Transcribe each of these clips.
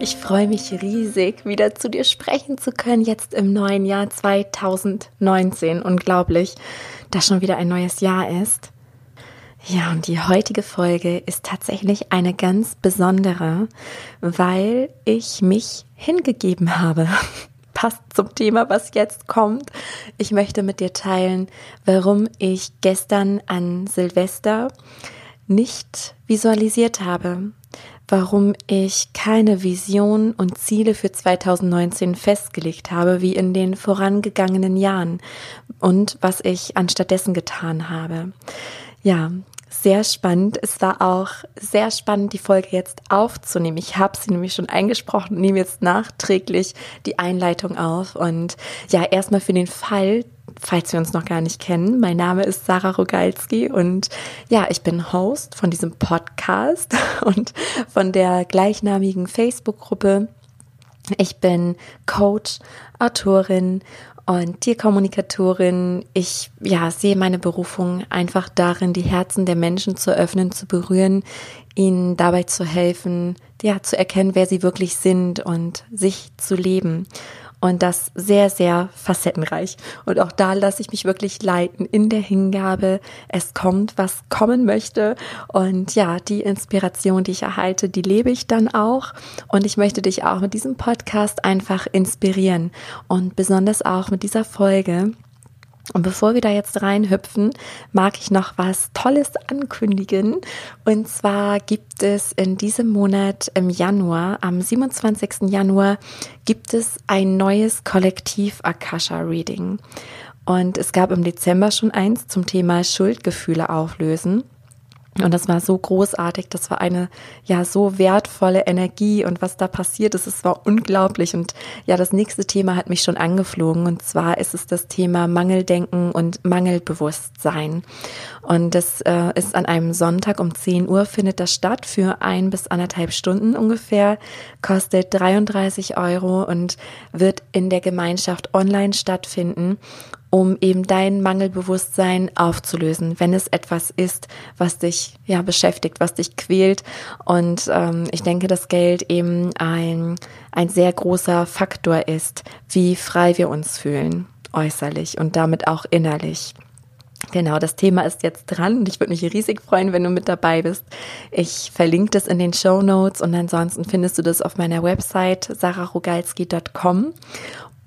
und ich freue mich riesig, wieder zu dir sprechen zu können, jetzt im neuen Jahr 2019. Unglaublich, dass schon wieder ein neues Jahr ist. Ja, und die heutige Folge ist tatsächlich eine ganz besondere, weil ich mich hingegeben habe. Passt zum Thema, was jetzt kommt. Ich möchte mit dir teilen, warum ich gestern an Silvester nicht visualisiert habe, warum ich keine Vision und Ziele für 2019 festgelegt habe, wie in den vorangegangenen Jahren und was ich anstattdessen getan habe. Ja, sehr spannend. Es war auch sehr spannend, die Folge jetzt aufzunehmen. Ich habe sie nämlich schon eingesprochen und nehme jetzt nachträglich die Einleitung auf. Und ja, erstmal für den Fall, falls wir uns noch gar nicht kennen. Mein Name ist Sarah Rogalski und ja, ich bin Host von diesem Podcast und von der gleichnamigen Facebook-Gruppe. Ich bin Coach, Autorin und Tierkommunikatorin. Ich ja, sehe meine Berufung einfach darin, die Herzen der Menschen zu öffnen, zu berühren, ihnen dabei zu helfen, ja, zu erkennen, wer sie wirklich sind und sich zu leben und das sehr, sehr facettenreich. Und auch da lasse ich mich wirklich leiten in der Hingabe. Es kommt, was kommen möchte. Und ja, die Inspiration, die ich erhalte, die lebe ich dann auch. Und ich möchte dich auch mit diesem Podcast einfach inspirieren und besonders auch mit dieser Folge und bevor wir da jetzt reinhüpfen, mag ich noch was Tolles ankündigen. Und zwar gibt es in diesem Monat im Januar, am 27. Januar, gibt es ein neues Kollektiv Akasha Reading. Und es gab im Dezember schon eins zum Thema Schuldgefühle auflösen. Und das war so großartig, das war eine ja so wertvolle Energie. Und was da passiert ist, es war unglaublich. Und ja, das nächste Thema hat mich schon angeflogen. Und zwar ist es das Thema Mangeldenken und Mangelbewusstsein. Und das äh, ist an einem Sonntag um 10 Uhr findet das statt. Für ein bis anderthalb Stunden ungefähr, kostet 33 Euro und wird in der Gemeinschaft online stattfinden um eben dein Mangelbewusstsein aufzulösen, wenn es etwas ist, was dich ja beschäftigt, was dich quält. Und ähm, ich denke, dass Geld eben ein, ein sehr großer Faktor ist, wie frei wir uns fühlen, äußerlich und damit auch innerlich. Genau, das Thema ist jetzt dran und ich würde mich riesig freuen, wenn du mit dabei bist. Ich verlinke das in den Show Notes und ansonsten findest du das auf meiner Website sararogalski.com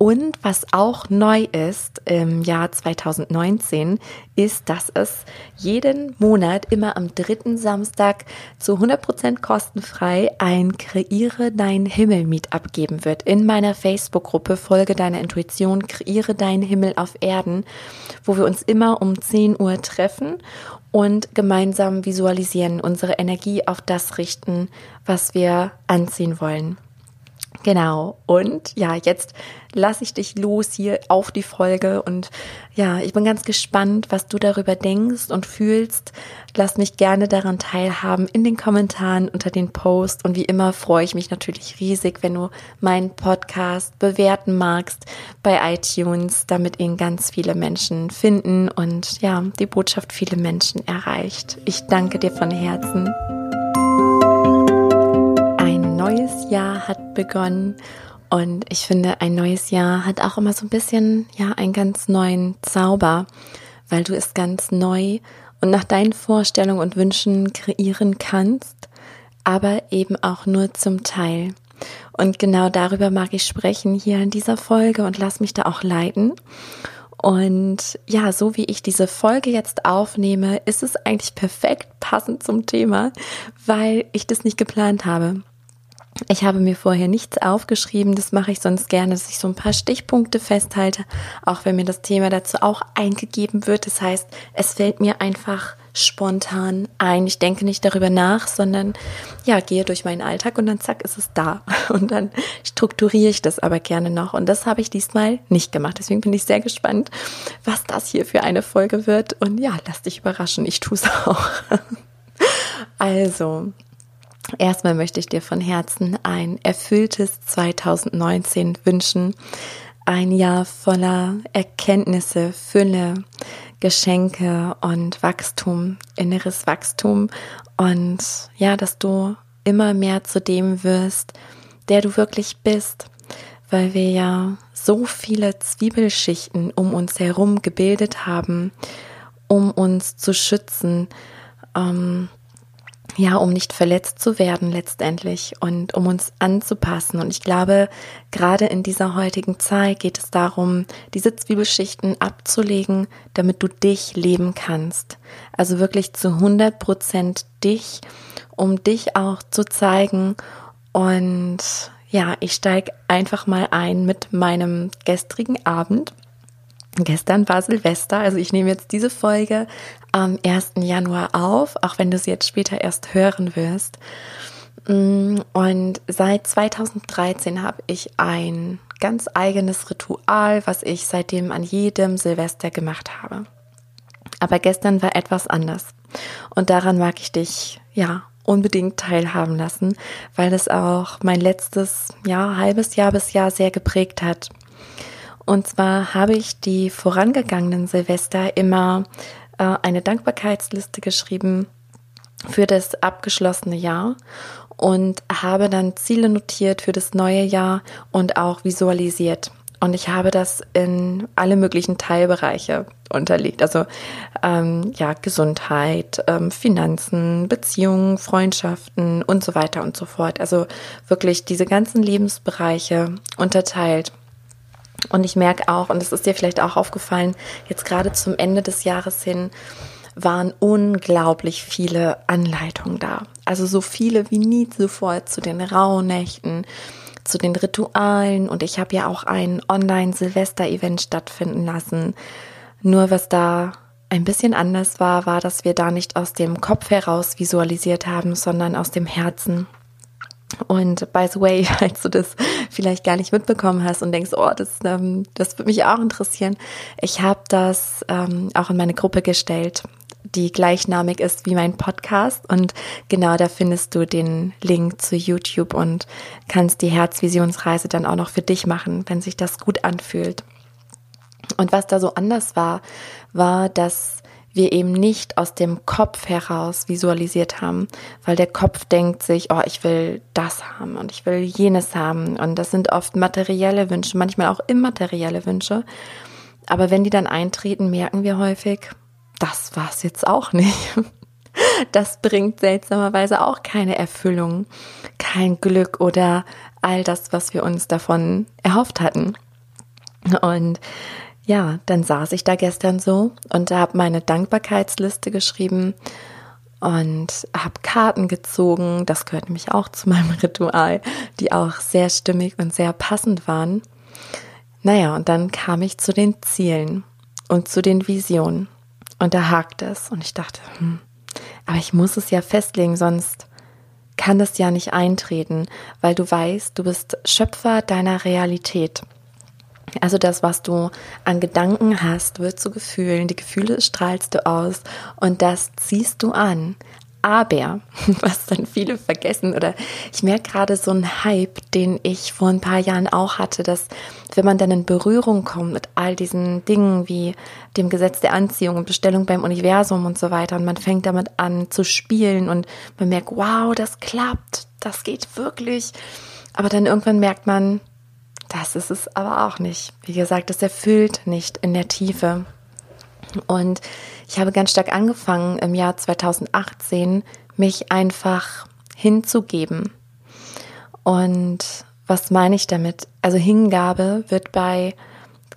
und was auch neu ist im Jahr 2019, ist, dass es jeden Monat immer am dritten Samstag zu 100% kostenfrei ein Kreiere dein Himmel Meetup geben wird. In meiner Facebook-Gruppe Folge deiner Intuition, kreiere deinen Himmel auf Erden, wo wir uns immer um 10 Uhr treffen und gemeinsam visualisieren, unsere Energie auf das richten, was wir anziehen wollen. Genau. Und ja, jetzt lasse ich dich los hier auf die Folge und ja, ich bin ganz gespannt, was du darüber denkst und fühlst. Lass mich gerne daran teilhaben in den Kommentaren unter den Post und wie immer freue ich mich natürlich riesig, wenn du meinen Podcast bewerten magst bei iTunes, damit ihn ganz viele Menschen finden und ja, die Botschaft viele Menschen erreicht. Ich danke dir von Herzen neues Jahr hat begonnen und ich finde, ein neues Jahr hat auch immer so ein bisschen, ja, einen ganz neuen Zauber, weil du es ganz neu und nach deinen Vorstellungen und Wünschen kreieren kannst, aber eben auch nur zum Teil. Und genau darüber mag ich sprechen hier in dieser Folge und lass mich da auch leiten. Und ja, so wie ich diese Folge jetzt aufnehme, ist es eigentlich perfekt passend zum Thema, weil ich das nicht geplant habe. Ich habe mir vorher nichts aufgeschrieben, das mache ich sonst gerne, dass ich so ein paar Stichpunkte festhalte, auch wenn mir das Thema dazu auch eingegeben wird. Das heißt, es fällt mir einfach spontan ein. Ich denke nicht darüber nach, sondern ja, gehe durch meinen Alltag und dann zack ist es da. Und dann strukturiere ich das aber gerne noch. Und das habe ich diesmal nicht gemacht. Deswegen bin ich sehr gespannt, was das hier für eine Folge wird. Und ja, lass dich überraschen. Ich tue es auch. Also, Erstmal möchte ich dir von Herzen ein erfülltes 2019 wünschen. Ein Jahr voller Erkenntnisse, Fülle, Geschenke und Wachstum, inneres Wachstum. Und ja, dass du immer mehr zu dem wirst, der du wirklich bist, weil wir ja so viele Zwiebelschichten um uns herum gebildet haben, um uns zu schützen, ähm, ja, um nicht verletzt zu werden letztendlich und um uns anzupassen. Und ich glaube, gerade in dieser heutigen Zeit geht es darum, diese Zwiebelschichten abzulegen, damit du dich leben kannst. Also wirklich zu 100 Prozent dich, um dich auch zu zeigen. Und ja, ich steige einfach mal ein mit meinem gestrigen Abend. Gestern war Silvester, also ich nehme jetzt diese Folge am 1. Januar auf, auch wenn du sie jetzt später erst hören wirst. Mm, und seit 2013 habe ich ein ganz eigenes Ritual, was ich seitdem an jedem Silvester gemacht habe. Aber gestern war etwas anders. Und daran mag ich dich, ja, unbedingt teilhaben lassen, weil es auch mein letztes, ja, halbes Jahr bis Jahr sehr geprägt hat. Und zwar habe ich die vorangegangenen Silvester immer äh, eine Dankbarkeitsliste geschrieben für das abgeschlossene Jahr und habe dann Ziele notiert für das neue Jahr und auch visualisiert. Und ich habe das in alle möglichen Teilbereiche unterlegt. Also ähm, ja, Gesundheit, ähm, Finanzen, Beziehungen, Freundschaften und so weiter und so fort. Also wirklich diese ganzen Lebensbereiche unterteilt. Und ich merke auch, und es ist dir vielleicht auch aufgefallen, jetzt gerade zum Ende des Jahres hin waren unglaublich viele Anleitungen da. Also so viele wie nie zuvor zu den Rauhnächten, zu den Ritualen. Und ich habe ja auch ein Online-Silvester-Event stattfinden lassen. Nur was da ein bisschen anders war, war, dass wir da nicht aus dem Kopf heraus visualisiert haben, sondern aus dem Herzen. Und by the way, falls du das vielleicht gar nicht mitbekommen hast und denkst, oh, das, ähm, das würde mich auch interessieren, ich habe das ähm, auch in meine Gruppe gestellt, die gleichnamig ist wie mein Podcast. Und genau da findest du den Link zu YouTube und kannst die Herzvisionsreise dann auch noch für dich machen, wenn sich das gut anfühlt. Und was da so anders war, war, dass wir eben nicht aus dem Kopf heraus visualisiert haben, weil der Kopf denkt sich, oh, ich will das haben und ich will jenes haben. Und das sind oft materielle Wünsche, manchmal auch immaterielle Wünsche. Aber wenn die dann eintreten, merken wir häufig, das war's jetzt auch nicht. Das bringt seltsamerweise auch keine Erfüllung, kein Glück oder all das, was wir uns davon erhofft hatten. Und ja, dann saß ich da gestern so und habe meine Dankbarkeitsliste geschrieben und habe Karten gezogen. Das gehört nämlich auch zu meinem Ritual, die auch sehr stimmig und sehr passend waren. Naja, und dann kam ich zu den Zielen und zu den Visionen. Und da hakt es. Und ich dachte, hm, aber ich muss es ja festlegen, sonst kann das ja nicht eintreten, weil du weißt, du bist Schöpfer deiner Realität. Also das, was du an Gedanken hast, wird zu Gefühlen, die Gefühle strahlst du aus und das ziehst du an. Aber, was dann viele vergessen, oder ich merke gerade so einen Hype, den ich vor ein paar Jahren auch hatte, dass wenn man dann in Berührung kommt mit all diesen Dingen wie dem Gesetz der Anziehung und Bestellung beim Universum und so weiter und man fängt damit an zu spielen und man merkt, wow, das klappt, das geht wirklich. Aber dann irgendwann merkt man, das ist es aber auch nicht. Wie gesagt, es erfüllt nicht in der Tiefe. Und ich habe ganz stark angefangen im Jahr 2018, mich einfach hinzugeben. Und was meine ich damit? Also Hingabe wird bei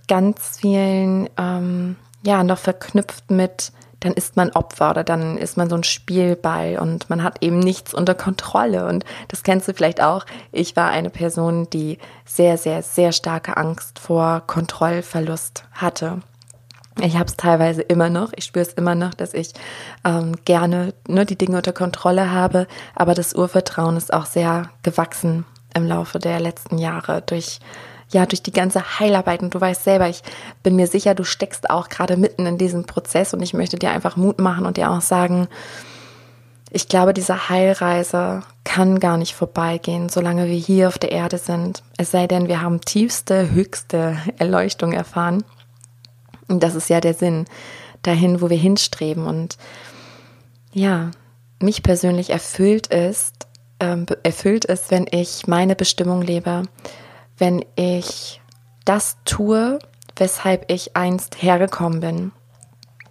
ganz vielen ähm, ja noch verknüpft mit dann ist man Opfer oder dann ist man so ein Spielball und man hat eben nichts unter Kontrolle. Und das kennst du vielleicht auch. Ich war eine Person, die sehr, sehr, sehr starke Angst vor Kontrollverlust hatte. Ich habe es teilweise immer noch, ich spüre es immer noch, dass ich ähm, gerne ne, die Dinge unter Kontrolle habe, aber das Urvertrauen ist auch sehr gewachsen im Laufe der letzten Jahre durch ja, durch die ganze Heilarbeit. Und du weißt selber, ich bin mir sicher, du steckst auch gerade mitten in diesem Prozess und ich möchte dir einfach Mut machen und dir auch sagen, ich glaube, diese Heilreise kann gar nicht vorbeigehen, solange wir hier auf der Erde sind. Es sei denn, wir haben tiefste, höchste Erleuchtung erfahren. Und das ist ja der Sinn dahin, wo wir hinstreben. Und ja, mich persönlich erfüllt ist, ähm, erfüllt ist, wenn ich meine Bestimmung lebe, wenn ich das tue, weshalb ich einst hergekommen bin.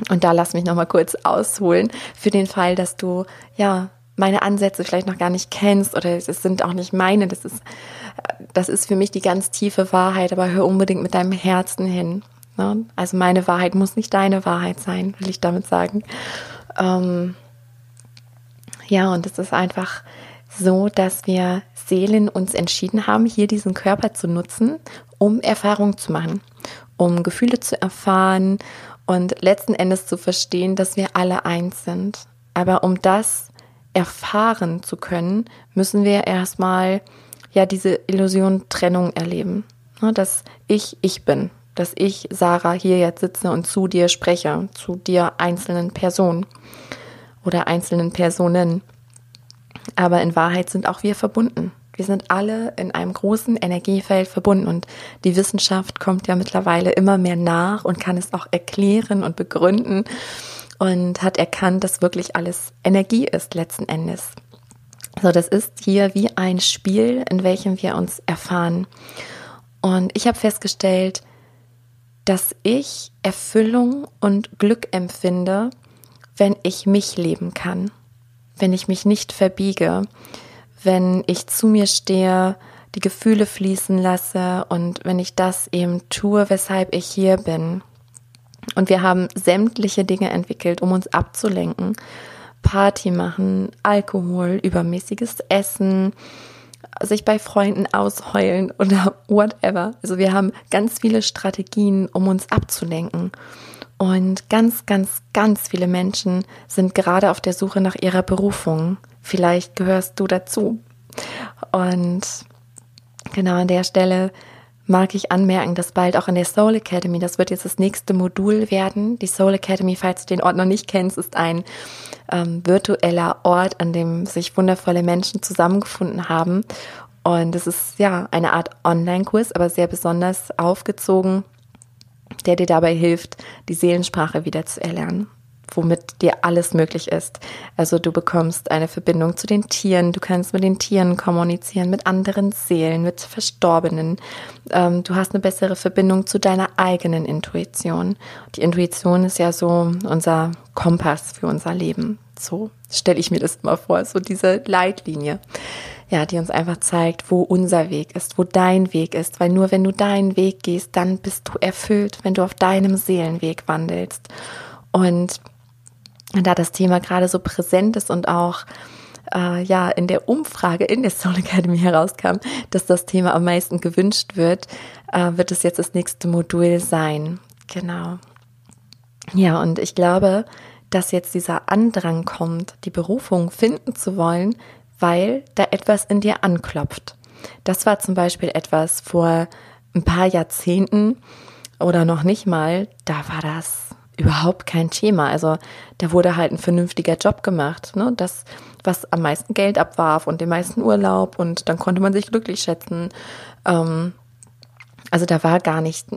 Und da lass mich noch mal kurz ausholen für den Fall, dass du ja meine Ansätze vielleicht noch gar nicht kennst oder es sind auch nicht meine. Das ist das ist für mich die ganz tiefe Wahrheit. Aber hör unbedingt mit deinem Herzen hin. Ne? Also meine Wahrheit muss nicht deine Wahrheit sein, will ich damit sagen. Ähm, ja, und es ist einfach so, dass wir Seelen uns entschieden haben, hier diesen Körper zu nutzen, um Erfahrung zu machen, um Gefühle zu erfahren und letzten Endes zu verstehen, dass wir alle eins sind. Aber um das erfahren zu können, müssen wir erstmal ja diese Illusion Trennung erleben, ne, dass ich ich bin, dass ich Sarah hier jetzt sitze und zu dir spreche, zu dir einzelnen Personen oder einzelnen Personen. Aber in Wahrheit sind auch wir verbunden. Wir sind alle in einem großen Energiefeld verbunden und die Wissenschaft kommt ja mittlerweile immer mehr nach und kann es auch erklären und begründen und hat erkannt, dass wirklich alles Energie ist letzten Endes. So, das ist hier wie ein Spiel, in welchem wir uns erfahren. Und ich habe festgestellt, dass ich Erfüllung und Glück empfinde, wenn ich mich leben kann, wenn ich mich nicht verbiege, wenn ich zu mir stehe, die Gefühle fließen lasse und wenn ich das eben tue, weshalb ich hier bin. Und wir haben sämtliche Dinge entwickelt, um uns abzulenken. Party machen, Alkohol, übermäßiges Essen, sich bei Freunden ausheulen oder whatever. Also wir haben ganz viele Strategien, um uns abzulenken. Und ganz, ganz, ganz viele Menschen sind gerade auf der Suche nach ihrer Berufung. Vielleicht gehörst du dazu. Und genau an der Stelle mag ich anmerken, dass bald auch in der Soul Academy, das wird jetzt das nächste Modul werden. Die Soul Academy, falls du den Ort noch nicht kennst, ist ein ähm, virtueller Ort, an dem sich wundervolle Menschen zusammengefunden haben. Und es ist ja eine Art Online-Kurs, aber sehr besonders aufgezogen, der dir dabei hilft, die Seelensprache wieder zu erlernen womit dir alles möglich ist. Also du bekommst eine Verbindung zu den Tieren, du kannst mit den Tieren kommunizieren, mit anderen Seelen, mit Verstorbenen. Ähm, du hast eine bessere Verbindung zu deiner eigenen Intuition. Die Intuition ist ja so unser Kompass für unser Leben. So stelle ich mir das mal vor, so diese Leitlinie. Ja, die uns einfach zeigt, wo unser Weg ist, wo dein Weg ist, weil nur wenn du deinen Weg gehst, dann bist du erfüllt, wenn du auf deinem Seelenweg wandelst. Und da das Thema gerade so präsent ist und auch äh, ja in der Umfrage in der Soul Academy herauskam, dass das Thema am meisten gewünscht wird, äh, wird es jetzt das nächste Modul sein. Genau. Ja, und ich glaube, dass jetzt dieser Andrang kommt, die Berufung finden zu wollen, weil da etwas in dir anklopft. Das war zum Beispiel etwas vor ein paar Jahrzehnten oder noch nicht mal, da war das überhaupt kein Thema. Also da wurde halt ein vernünftiger Job gemacht, ne? Das, was am meisten Geld abwarf und den meisten Urlaub und dann konnte man sich glücklich schätzen. Ähm, also da war gar nicht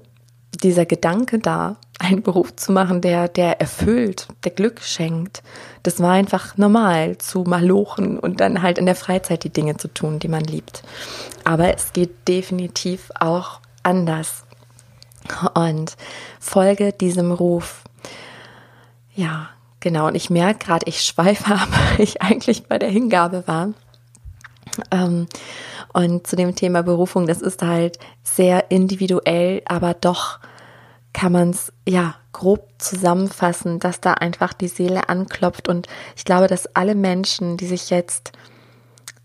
dieser Gedanke da, einen Beruf zu machen, der, der erfüllt, der Glück schenkt. Das war einfach normal, zu malochen und dann halt in der Freizeit die Dinge zu tun, die man liebt. Aber es geht definitiv auch anders. Und folge diesem Ruf. Ja, genau. Und ich merke gerade, ich schweife ab, weil ich eigentlich bei der Hingabe war. Ähm, und zu dem Thema Berufung, das ist halt sehr individuell, aber doch kann man es ja grob zusammenfassen, dass da einfach die Seele anklopft. Und ich glaube, dass alle Menschen, die sich jetzt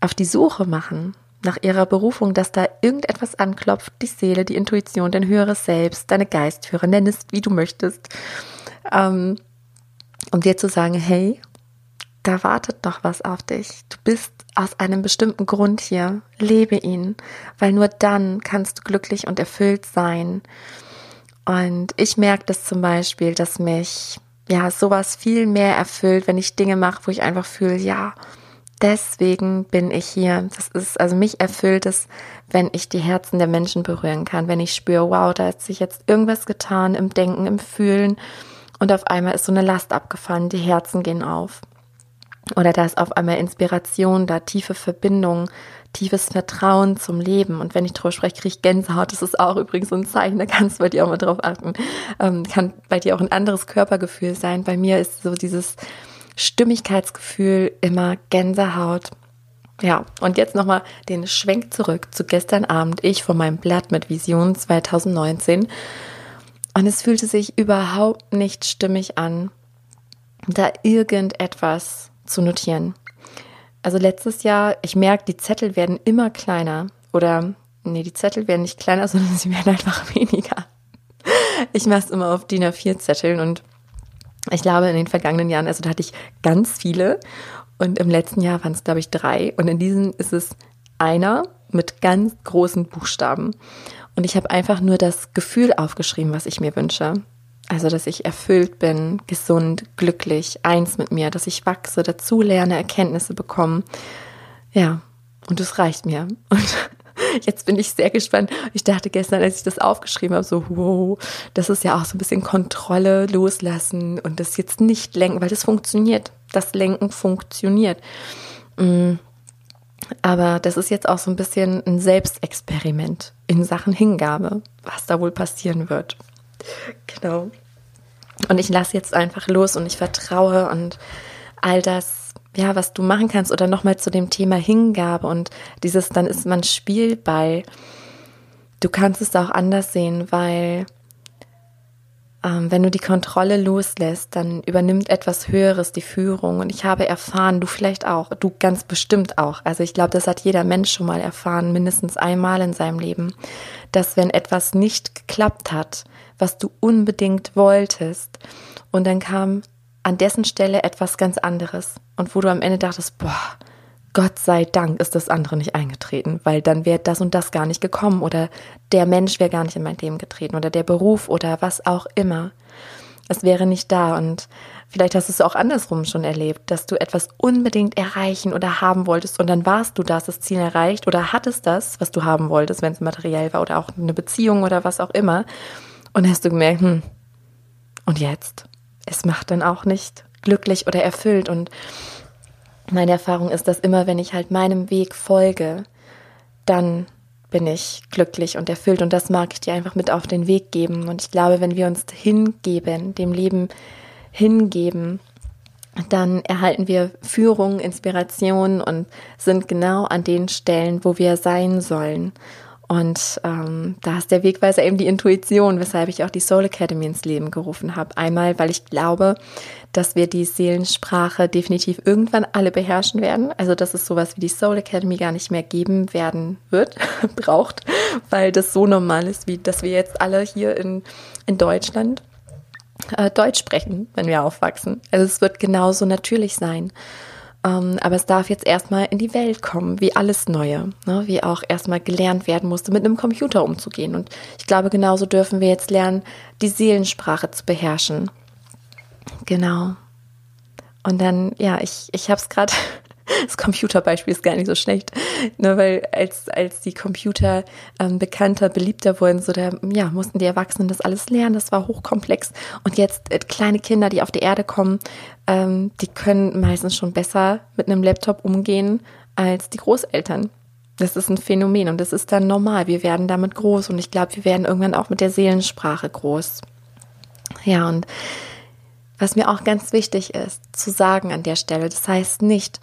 auf die Suche machen nach ihrer Berufung, dass da irgendetwas anklopft, die Seele, die Intuition, dein höheres Selbst, deine Geistführer, nenn es wie du möchtest, ähm, um dir zu sagen, hey, da wartet noch was auf dich. Du bist aus einem bestimmten Grund hier. Lebe ihn, weil nur dann kannst du glücklich und erfüllt sein. Und ich merke das zum Beispiel, dass mich ja sowas viel mehr erfüllt, wenn ich Dinge mache, wo ich einfach fühle, ja, deswegen bin ich hier. Das ist, also mich erfüllt es, wenn ich die Herzen der Menschen berühren kann, wenn ich spüre, wow, da hat sich jetzt irgendwas getan im Denken, im Fühlen und auf einmal ist so eine Last abgefallen, die Herzen gehen auf. Oder da ist auf einmal Inspiration, da tiefe Verbindung, tiefes Vertrauen zum Leben. Und wenn ich drüber spreche, kriege ich Gänsehaut. Das ist auch übrigens so ein Zeichen, da kannst du bei dir auch mal drauf achten. Ähm, kann bei dir auch ein anderes Körpergefühl sein. Bei mir ist so dieses Stimmigkeitsgefühl immer Gänsehaut. Ja, und jetzt nochmal den Schwenk zurück zu gestern Abend. Ich von meinem Blatt mit Vision 2019. Und es fühlte sich überhaupt nicht stimmig an, da irgendetwas zu notieren. Also letztes Jahr, ich merke, die Zettel werden immer kleiner. Oder, nee, die Zettel werden nicht kleiner, sondern sie werden einfach weniger. Ich mache es immer auf DIN A4-Zetteln und ich glaube, in den vergangenen Jahren, also da hatte ich ganz viele und im letzten Jahr waren es, glaube ich, drei und in diesen ist es einer mit ganz großen Buchstaben. Und ich habe einfach nur das Gefühl aufgeschrieben, was ich mir wünsche. Also, dass ich erfüllt bin, gesund, glücklich, eins mit mir, dass ich wachse, dazu lerne, Erkenntnisse bekomme. Ja, und das reicht mir. Und jetzt bin ich sehr gespannt. Ich dachte gestern, als ich das aufgeschrieben habe, so, wow, das ist ja auch so ein bisschen Kontrolle loslassen und das jetzt nicht lenken, weil das funktioniert. Das Lenken funktioniert. Mm. Aber das ist jetzt auch so ein bisschen ein Selbstexperiment in Sachen Hingabe, was da wohl passieren wird. Genau. Und ich lasse jetzt einfach los und ich vertraue und all das, ja, was du machen kannst oder nochmal zu dem Thema Hingabe und dieses, dann ist man Spielball. Du kannst es auch anders sehen, weil ähm, wenn du die Kontrolle loslässt, dann übernimmt etwas Höheres die Führung. Und ich habe erfahren, du vielleicht auch, du ganz bestimmt auch. Also ich glaube, das hat jeder Mensch schon mal erfahren, mindestens einmal in seinem Leben, dass wenn etwas nicht geklappt hat, was du unbedingt wolltest, und dann kam an dessen Stelle etwas ganz anderes. Und wo du am Ende dachtest, boah, Gott sei Dank ist das andere nicht eingetreten, weil dann wäre das und das gar nicht gekommen oder der Mensch wäre gar nicht in mein Leben getreten oder der Beruf oder was auch immer. Es wäre nicht da und vielleicht hast du es auch andersrum schon erlebt, dass du etwas unbedingt erreichen oder haben wolltest und dann warst du das, das Ziel erreicht oder hattest das, was du haben wolltest, wenn es materiell war oder auch eine Beziehung oder was auch immer und hast du gemerkt, hm, und jetzt? Es macht dann auch nicht glücklich oder erfüllt und meine Erfahrung ist, dass immer, wenn ich halt meinem Weg folge, dann bin ich glücklich und erfüllt. Und das mag ich dir einfach mit auf den Weg geben. Und ich glaube, wenn wir uns hingeben, dem Leben hingeben, dann erhalten wir Führung, Inspiration und sind genau an den Stellen, wo wir sein sollen. Und ähm, da ist der Wegweiser eben die Intuition, weshalb ich auch die Soul Academy ins Leben gerufen habe. Einmal, weil ich glaube, dass wir die Seelensprache definitiv irgendwann alle beherrschen werden. Also dass es sowas wie die Soul Academy gar nicht mehr geben werden wird, braucht, weil das so normal ist, wie dass wir jetzt alle hier in, in Deutschland äh, Deutsch sprechen, wenn wir aufwachsen. Also es wird genauso natürlich sein. Ähm, aber es darf jetzt erstmal in die Welt kommen, wie alles Neue, ne? wie auch erstmal gelernt werden musste, mit einem Computer umzugehen. Und ich glaube, genauso dürfen wir jetzt lernen, die Seelensprache zu beherrschen. Genau. Und dann, ja, ich, ich habe es gerade, das Computerbeispiel ist gar nicht so schlecht, ne, weil als, als die Computer ähm, bekannter, beliebter wurden, so da, ja, mussten die Erwachsenen das alles lernen, das war hochkomplex. Und jetzt äh, kleine Kinder, die auf die Erde kommen, ähm, die können meistens schon besser mit einem Laptop umgehen als die Großeltern. Das ist ein Phänomen und das ist dann normal. Wir werden damit groß und ich glaube, wir werden irgendwann auch mit der Seelensprache groß. Ja, und was mir auch ganz wichtig ist zu sagen an der Stelle, das heißt nicht,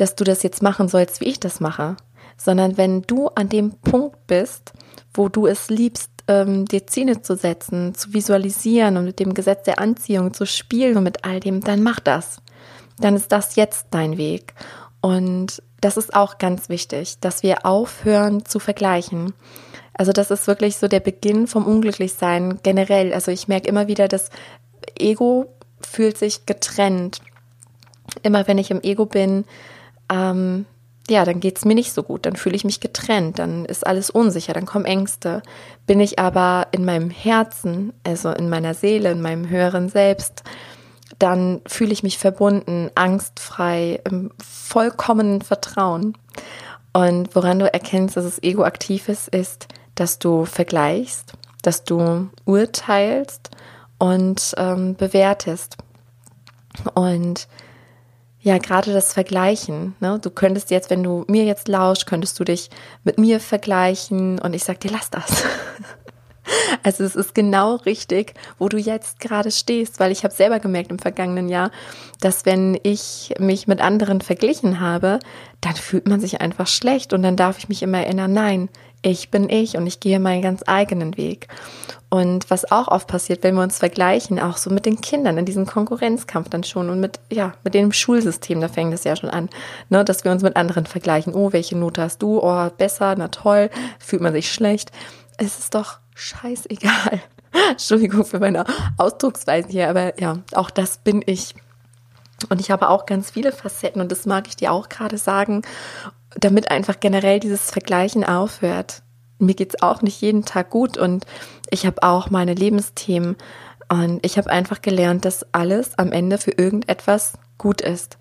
dass du das jetzt machen sollst, wie ich das mache, sondern wenn du an dem Punkt bist, wo du es liebst, ähm, dir Ziele zu setzen, zu visualisieren und mit dem Gesetz der Anziehung zu spielen und mit all dem, dann mach das. Dann ist das jetzt dein Weg. Und das ist auch ganz wichtig, dass wir aufhören zu vergleichen. Also das ist wirklich so der Beginn vom Unglücklichsein generell. Also ich merke immer wieder, dass Ego fühlt sich getrennt. Immer wenn ich im Ego bin, ähm, ja, dann geht es mir nicht so gut, dann fühle ich mich getrennt, dann ist alles unsicher, dann kommen Ängste. Bin ich aber in meinem Herzen, also in meiner Seele, in meinem höheren Selbst, dann fühle ich mich verbunden, angstfrei, im vollkommenen Vertrauen. Und woran du erkennst, dass das Ego aktiv ist, ist, dass du vergleichst, dass du urteilst und ähm, bewertest. Und ja, gerade das Vergleichen. Ne? Du könntest jetzt, wenn du mir jetzt lauschst, könntest du dich mit mir vergleichen und ich sag dir, lass das. Also es ist genau richtig, wo du jetzt gerade stehst, weil ich habe selber gemerkt im vergangenen Jahr, dass wenn ich mich mit anderen verglichen habe, dann fühlt man sich einfach schlecht und dann darf ich mich immer erinnern, nein, ich bin ich und ich gehe meinen ganz eigenen Weg. Und was auch oft passiert, wenn wir uns vergleichen, auch so mit den Kindern in diesem Konkurrenzkampf dann schon und mit, ja, mit dem Schulsystem, da fängt es ja schon an, ne, dass wir uns mit anderen vergleichen. Oh, welche Note hast du? Oh, besser, na toll, fühlt man sich schlecht. Es ist doch scheißegal. Entschuldigung für meine Ausdrucksweise hier, aber ja, auch das bin ich. Und ich habe auch ganz viele Facetten und das mag ich dir auch gerade sagen, damit einfach generell dieses Vergleichen aufhört. Mir geht es auch nicht jeden Tag gut und ich habe auch meine Lebensthemen. Und ich habe einfach gelernt, dass alles am Ende für irgendetwas gut ist.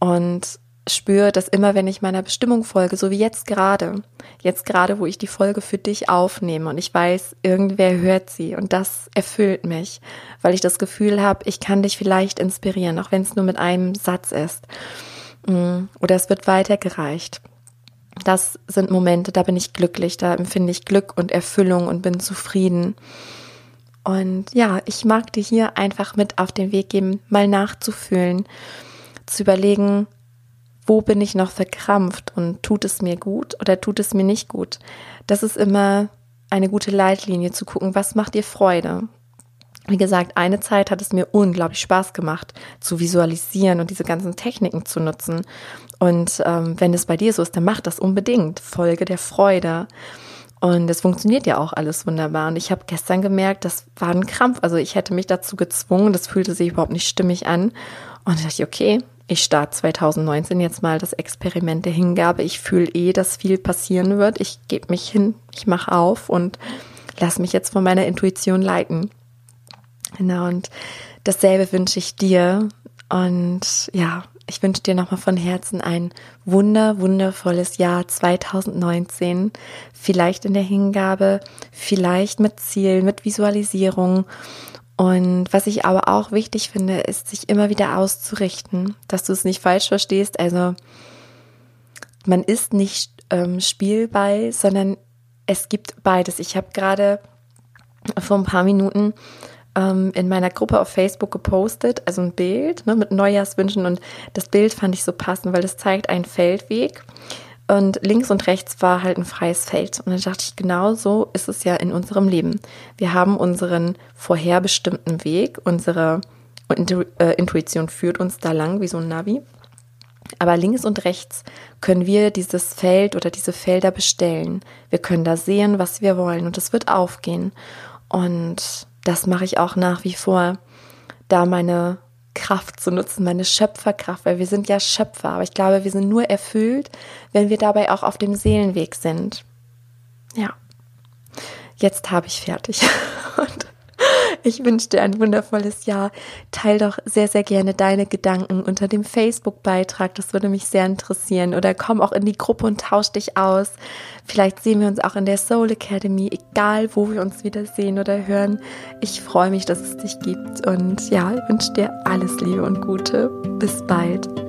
Und spüre, dass immer, wenn ich meiner Bestimmung folge, so wie jetzt gerade, jetzt gerade, wo ich die Folge für dich aufnehme und ich weiß, irgendwer hört sie und das erfüllt mich, weil ich das Gefühl habe, ich kann dich vielleicht inspirieren, auch wenn es nur mit einem Satz ist oder es wird weitergereicht das sind Momente, da bin ich glücklich, da empfinde ich Glück und Erfüllung und bin zufrieden. Und ja, ich mag dir hier einfach mit auf den Weg geben, mal nachzufühlen, zu überlegen, wo bin ich noch verkrampft und tut es mir gut oder tut es mir nicht gut. Das ist immer eine gute Leitlinie zu gucken, was macht dir Freude. Wie gesagt, eine Zeit hat es mir unglaublich Spaß gemacht, zu visualisieren und diese ganzen Techniken zu nutzen. Und ähm, wenn es bei dir so ist, dann mach das unbedingt. Folge der Freude. Und es funktioniert ja auch alles wunderbar. Und ich habe gestern gemerkt, das war ein Krampf. Also ich hätte mich dazu gezwungen, das fühlte sich überhaupt nicht stimmig an. Und da dachte ich, okay, ich starte 2019 jetzt mal das Experiment der Hingabe. Ich fühle eh, dass viel passieren wird. Ich gebe mich hin, ich mache auf und lass mich jetzt von meiner Intuition leiten. Genau, und dasselbe wünsche ich dir. Und ja, ich wünsche dir nochmal von Herzen ein wunder, wundervolles Jahr 2019. Vielleicht in der Hingabe, vielleicht mit Zielen, mit Visualisierung. Und was ich aber auch wichtig finde, ist, sich immer wieder auszurichten, dass du es nicht falsch verstehst. Also, man ist nicht ähm, Spielball, sondern es gibt beides. Ich habe gerade vor ein paar Minuten ähm, in meiner Gruppe auf Facebook gepostet, also ein Bild ne, mit Neujahrswünschen und das Bild fand ich so passend, weil es zeigt einen Feldweg und links und rechts war halt ein freies Feld. Und dann dachte ich, genau so ist es ja in unserem Leben. Wir haben unseren vorherbestimmten Weg, unsere äh, Intuition führt uns da lang wie so ein Navi. Aber links und rechts können wir dieses Feld oder diese Felder bestellen. Wir können da sehen, was wir wollen und es wird aufgehen. Und das mache ich auch nach wie vor, da meine Kraft zu nutzen, meine Schöpferkraft, weil wir sind ja Schöpfer, aber ich glaube, wir sind nur erfüllt, wenn wir dabei auch auf dem Seelenweg sind. Ja, jetzt habe ich fertig. Und ich wünsche dir ein wundervolles Jahr. Teil doch sehr, sehr gerne deine Gedanken unter dem Facebook-Beitrag. Das würde mich sehr interessieren. Oder komm auch in die Gruppe und tausch dich aus. Vielleicht sehen wir uns auch in der Soul Academy, egal wo wir uns wieder sehen oder hören. Ich freue mich, dass es dich gibt. Und ja, ich wünsche dir alles Liebe und Gute. Bis bald.